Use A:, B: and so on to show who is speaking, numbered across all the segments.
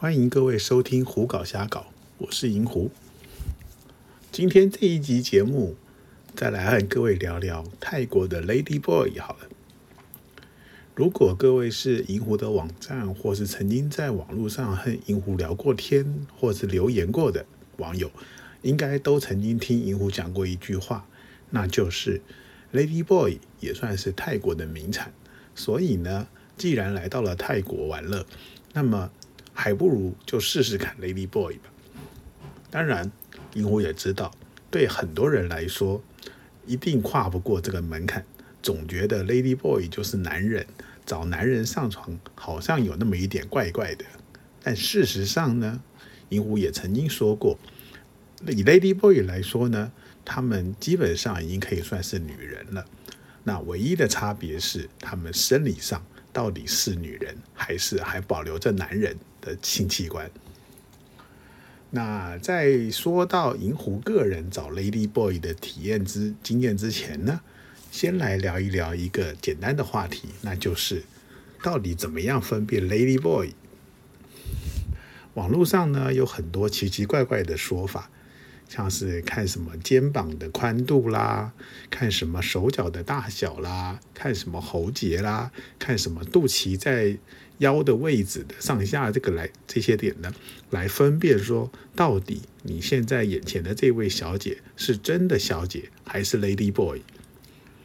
A: 欢迎各位收听《胡搞瞎搞》，我是银狐。今天这一集节目，再来和各位聊聊泰国的 Lady Boy 好了。如果各位是银狐的网站，或是曾经在网络上和银狐聊过天，或是留言过的网友，应该都曾经听银狐讲过一句话，那就是 Lady Boy 也算是泰国的名产。所以呢，既然来到了泰国玩乐，那么还不如就试试看 Lady Boy 吧。当然，银狐也知道，对很多人来说，一定跨不过这个门槛，总觉得 Lady Boy 就是男人，找男人上床好像有那么一点怪怪的。但事实上呢，银狐也曾经说过，以 Lady Boy 来说呢，他们基本上已经可以算是女人了。那唯一的差别是，他们生理上到底是女人，还是还保留着男人的性器官？那在说到银狐个人找 Lady Boy 的体验之经验之前呢，先来聊一聊一个简单的话题，那就是到底怎么样分辨 Lady Boy？网络上呢有很多奇奇怪怪的说法。像是看什么肩膀的宽度啦，看什么手脚的大小啦，看什么喉结啦，看什么肚脐在腰的位置的上下这个来这些点呢，来分辨说到底你现在眼前的这位小姐是真的小姐还是 Lady Boy。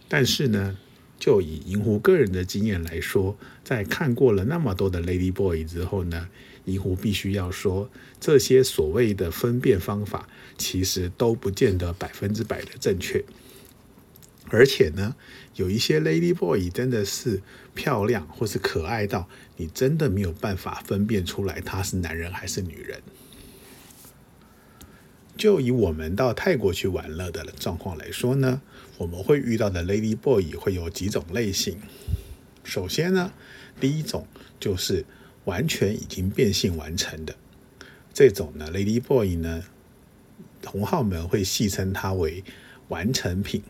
A: 但是呢，就以银狐个人的经验来说，在看过了那么多的 Lady Boy 之后呢。银狐必须要说，这些所谓的分辨方法，其实都不见得百分之百的正确。而且呢，有一些 Lady Boy 真的是漂亮或是可爱到，你真的没有办法分辨出来他是男人还是女人。就以我们到泰国去玩乐的状况来说呢，我们会遇到的 Lady Boy 会有几种类型。首先呢，第一种就是。完全已经变性完成的这种呢，Lady Boy 呢，同好们会戏称它为完成品。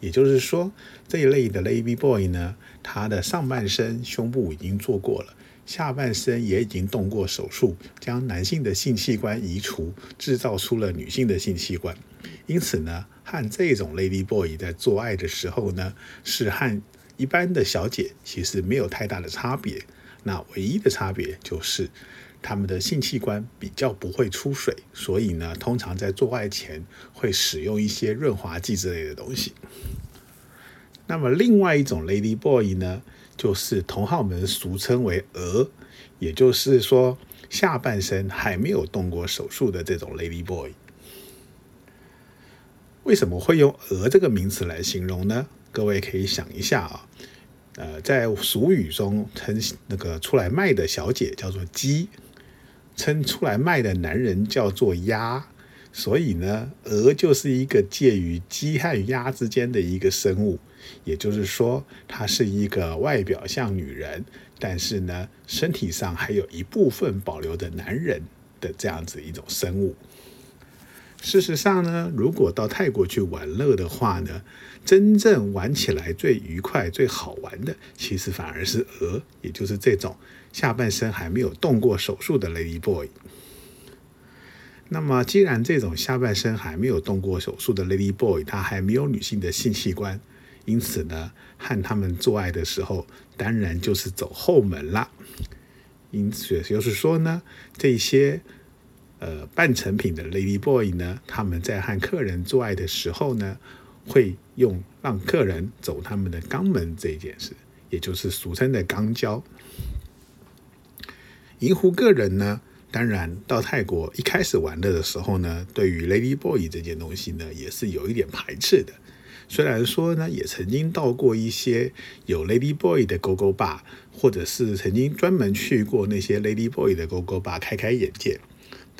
A: 也就是说，这一类的 Lady Boy 呢，他的上半身胸部已经做过了，下半身也已经动过手术，将男性的性器官移除，制造出了女性的性器官。因此呢，和这种 Lady Boy 在做爱的时候呢，是和一般的小姐其实没有太大的差别。那唯一的差别就是，他们的性器官比较不会出水，所以呢，通常在做爱前会使用一些润滑剂之类的东西。那么另外一种 Lady Boy 呢，就是同好们俗称为“鹅”，也就是说下半身还没有动过手术的这种 Lady Boy。为什么会用“鹅”这个名词来形容呢？各位可以想一下啊。呃，在俗语中称那个出来卖的小姐叫做鸡，称出来卖的男人叫做鸭，所以呢，鹅就是一个介于鸡和鸭之间的一个生物，也就是说，它是一个外表像女人，但是呢，身体上还有一部分保留的男人的这样子一种生物。事实上呢，如果到泰国去玩乐的话呢，真正玩起来最愉快、最好玩的，其实反而是鹅，也就是这种下半身还没有动过手术的 Lady Boy。那么，既然这种下半身还没有动过手术的 Lady Boy，他还没有女性的性器官，因此呢，和他们做爱的时候，当然就是走后门啦。因此，也就是说呢，这些。呃，半成品的 Lady Boy 呢，他们在和客人做爱的时候呢，会用让客人走他们的肛门这件事，也就是俗称的肛交。银狐个人呢，当然到泰国一开始玩乐的时候呢，对于 Lady Boy 这件东西呢，也是有一点排斥的。虽然说呢，也曾经到过一些有 Lady Boy 的勾勾吧，或者是曾经专门去过那些 Lady Boy 的勾勾吧，开开眼界。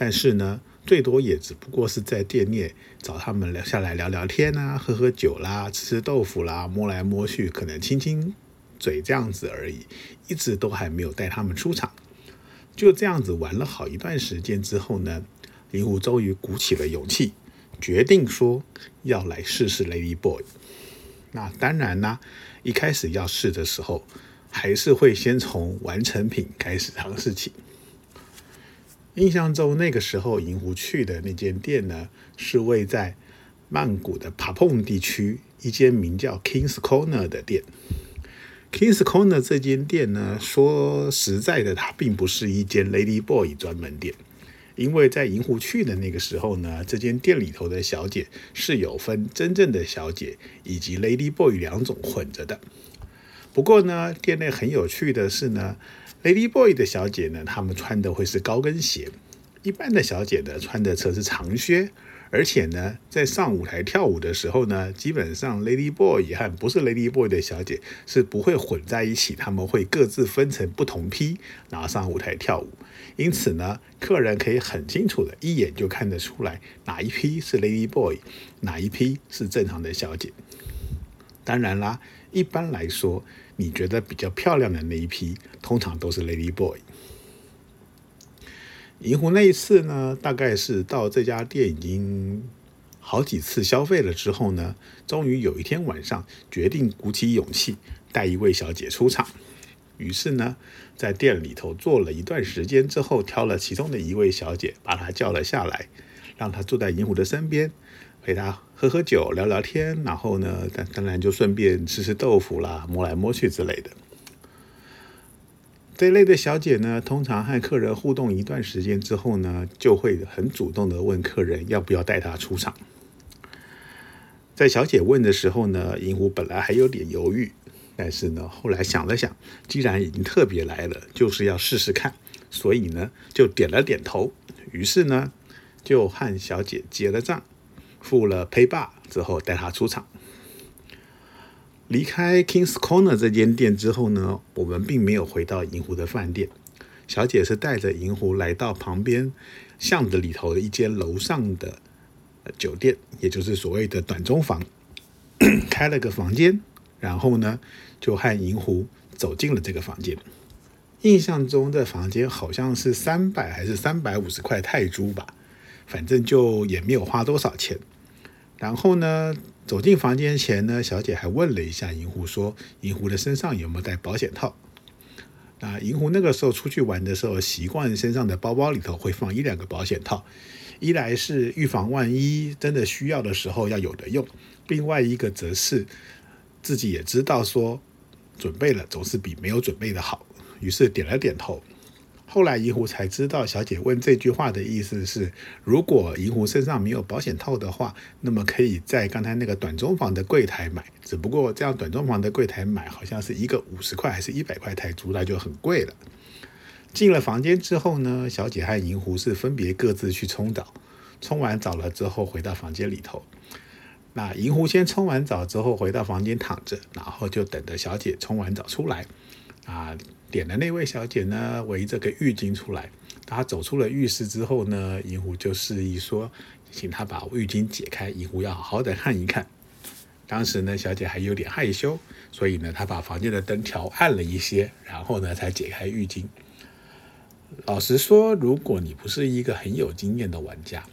A: 但是呢，最多也只不过是在店内找他们聊下来聊聊天啊，喝喝酒啦，吃吃豆腐啦，摸来摸去，可能亲亲嘴这样子而已，一直都还没有带他们出场。就这样子玩了好一段时间之后呢，林狐终于鼓起了勇气，决定说要来试试 Lady Boy。那当然啦，一开始要试的时候，还是会先从完成品开始尝试起。印象中那个时候银湖去的那间店呢，是位在曼谷的帕蓬地区一间名叫 Kings Corner 的店。Kings Corner 这间店呢，说实在的，它并不是一间 Lady Boy 专门店，因为在银湖去的那个时候呢，这间店里头的小姐是有分真正的小姐以及 Lady Boy 两种混着的。不过呢，店内很有趣的是呢，Lady Boy 的小姐呢，她们穿的会是高跟鞋，一般的小姐呢，穿的则是长靴。而且呢，在上舞台跳舞的时候呢，基本上 Lady Boy 和不是 Lady Boy 的小姐是不会混在一起，他们会各自分成不同批，然后上舞台跳舞。因此呢，客人可以很清楚的一眼就看得出来哪一批是 Lady Boy，哪一批是正常的小姐。当然啦，一般来说，你觉得比较漂亮的那一批，通常都是 Lady Boy。银湖那一次呢，大概是到这家店已经好几次消费了之后呢，终于有一天晚上决定鼓起勇气带一位小姐出场。于是呢，在店里头坐了一段时间之后，挑了其中的一位小姐，把她叫了下来，让她坐在银湖的身边，陪她喝喝酒、聊聊天，然后呢，当当然就顺便吃吃豆腐啦、摸来摸去之类的。这类的小姐呢，通常和客人互动一段时间之后呢，就会很主动的问客人要不要带她出场。在小姐问的时候呢，银狐本来还有点犹豫，但是呢，后来想了想，既然已经特别来了，就是要试试看，所以呢，就点了点头。于是呢，就和小姐结了账，付了 pay bar 之后，带她出场。离开 Kings Corner 这间店之后呢，我们并没有回到银湖的饭店。小姐是带着银湖来到旁边巷子里头的一间楼上的酒店，也就是所谓的短中房，开了个房间，然后呢就和银湖走进了这个房间。印象中的房间好像是三百还是三百五十块泰铢吧，反正就也没有花多少钱。然后呢？走进房间前呢，小姐还问了一下银狐，说银狐的身上有没有带保险套？那银狐那个时候出去玩的时候，习惯身上的包包里头会放一两个保险套，一来是预防万一真的需要的时候要有的用，另外一个则是自己也知道说准备了总是比没有准备的好，于是点了点头。后来银狐才知道，小姐问这句话的意思是：如果银狐身上没有保险套的话，那么可以在刚才那个短中房的柜台买。只不过这样短中房的柜台买，好像是一个五十块还是一百块台铢，那就很贵了。进了房间之后呢，小姐和银狐是分别各自去冲澡。冲完澡了之后，回到房间里头。那银狐先冲完澡之后回到房间躺着，然后就等着小姐冲完澡出来。啊。点的那位小姐呢，围着个浴巾出来。她走出了浴室之后呢，银狐就示意说，请她把浴巾解开，银狐要好好的看一看。当时呢，小姐还有点害羞，所以呢，她把房间的灯调暗了一些，然后呢，才解开浴巾。老实说，如果你不是一个很有经验的玩家，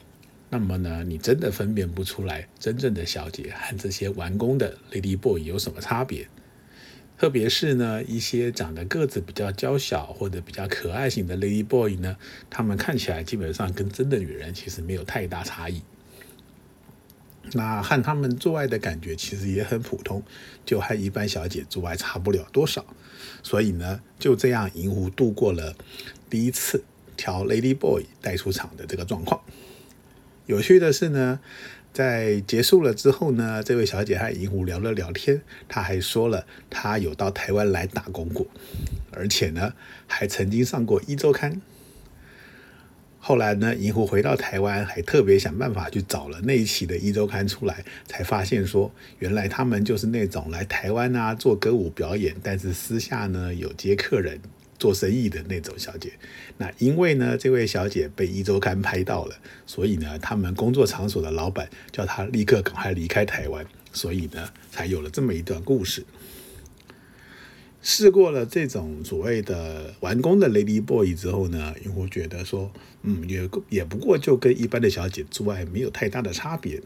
A: 那么呢，你真的分辨不出来真正的小姐和这些玩工的 Lady Boy 有什么差别。特别是呢，一些长得个子比较娇小或者比较可爱型的 Lady Boy 呢，他们看起来基本上跟真的女人其实没有太大差异。那和他们做爱的感觉其实也很普通，就和一般小姐做爱差不了多少。所以呢，就这样银狐度过了第一次挑 Lady Boy 带出场的这个状况。有趣的是呢。在结束了之后呢，这位小姐和银狐聊了聊天，她还说了她有到台湾来打工过，而且呢还曾经上过一周刊。后来呢，银狐回到台湾，还特别想办法去找了那一期的一周刊出来，才发现说原来他们就是那种来台湾啊做歌舞表演，但是私下呢有接客人。做生意的那种小姐，那因为呢，这位小姐被一周刊拍到了，所以呢，他们工作场所的老板叫她立刻赶快离开台湾，所以呢，才有了这么一段故事。试过了这种所谓的完工的 Lady Boy 之后呢，用户觉得说，嗯，也也不过就跟一般的小姐之外没有太大的差别，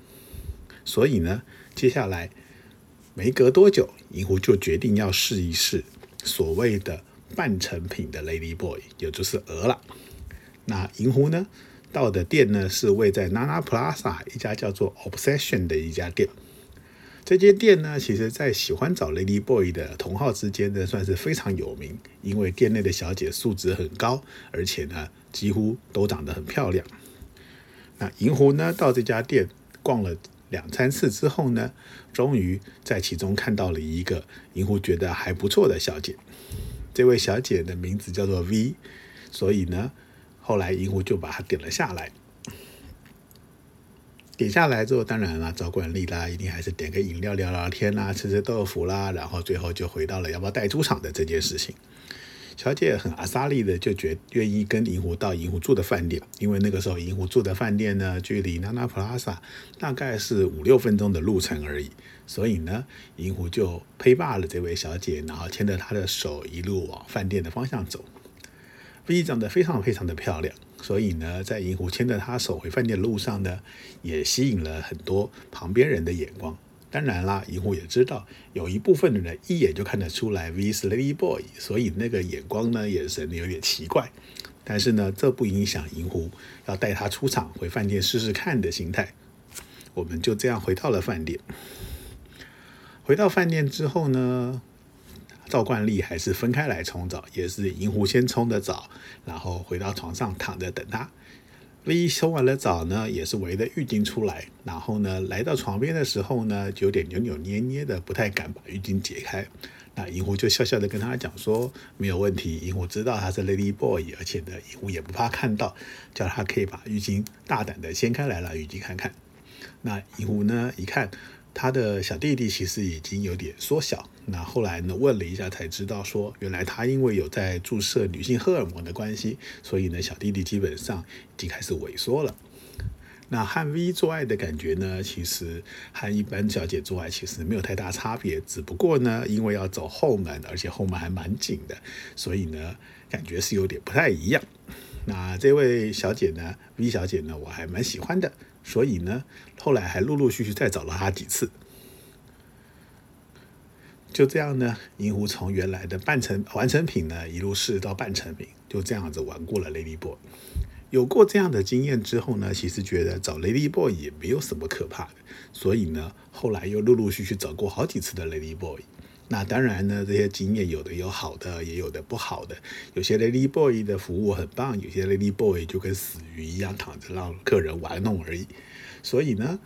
A: 所以呢，接下来没隔多久，银狐就决定要试一试所谓的。半成品的 Lady Boy，也就是鹅了。那银狐呢到的店呢是位在 Nana Plaza 一家叫做 Obsession 的一家店。这间店呢，其实在喜欢找 Lady Boy 的同好之间呢，算是非常有名，因为店内的小姐素质很高，而且呢几乎都长得很漂亮。那银狐呢到这家店逛了两三次之后呢，终于在其中看到了一个银狐觉得还不错的小姐。这位小姐的名字叫做 V，所以呢，后来银狐就把她点了下来。点下来之后，当然了，找惯例啦，一定还是点个饮料聊聊天啦，吃吃豆腐啦，然后最后就回到了要不要带猪场的这件事情。小姐很阿萨利的就觉愿意跟银狐到银狐住的饭店，因为那个时候银狐住的饭店呢，距离 Nana Plaza 大概是五六分钟的路程而已，所以呢，银狐就陪罢了这位小姐，然后牵着她的手一路往饭店的方向走。V 长得非常非常的漂亮。所以呢，在银狐牵着她手回饭店的路上呢，也吸引了很多旁边人的眼光。当然啦，银狐也知道有一部分的人一眼就看得出来 V 是 Lady Boy，所以那个眼光呢，眼神有点奇怪。但是呢，这不影响银狐要带他出场回饭店试试看的心态。我们就这样回到了饭店。回到饭店之后呢？照惯例还是分开来冲澡，也是银狐先冲的澡，然后回到床上躺着等他。V 冲完了澡呢，也是围着浴巾出来，然后呢来到床边的时候呢，就有点扭扭捏捏的，不太敢把浴巾解开。那银狐就笑笑的跟他讲说，没有问题，银狐知道他是 Lady Boy，而且呢银狐也不怕看到，叫他可以把浴巾大胆的掀开来了浴巾看看。那银狐呢一看。他的小弟弟其实已经有点缩小，那后来呢问了一下才知道，说原来他因为有在注射女性荷尔蒙的关系，所以呢小弟弟基本上已经开始萎缩了。那和 V 做爱的感觉呢，其实和一般小姐做爱其实没有太大差别，只不过呢因为要走后门，而且后门还蛮紧的，所以呢感觉是有点不太一样。那这位小姐呢，V 小姐呢，我还蛮喜欢的。所以呢，后来还陆陆续续再找了她几次，就这样呢，银狐从原来的半成完成品呢，一路试到半成品，就这样子玩过了 Lady Boy。有过这样的经验之后呢，其实觉得找 Lady Boy 也没有什么可怕的，所以呢，后来又陆陆续续找过好几次的 Lady Boy。那当然呢，这些经验有的有好的，也有的不好的。有些 Lady Boy 的服务很棒，有些 Lady Boy 就跟死鱼一样躺着让客人玩弄而已。所以呢，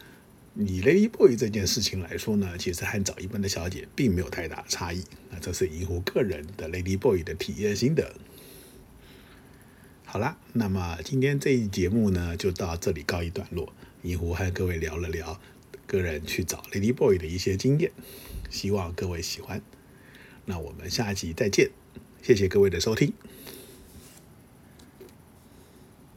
A: 以 Lady Boy 这件事情来说呢，其实和找一般的小姐并没有太大差异。那这是银狐个人的 Lady Boy 的体验心得。好啦，那么今天这一节目呢，就到这里告一段落。银狐和各位聊了聊个人去找 Lady Boy 的一些经验。希望各位喜欢，那我们下一集再见，谢谢各位的收听。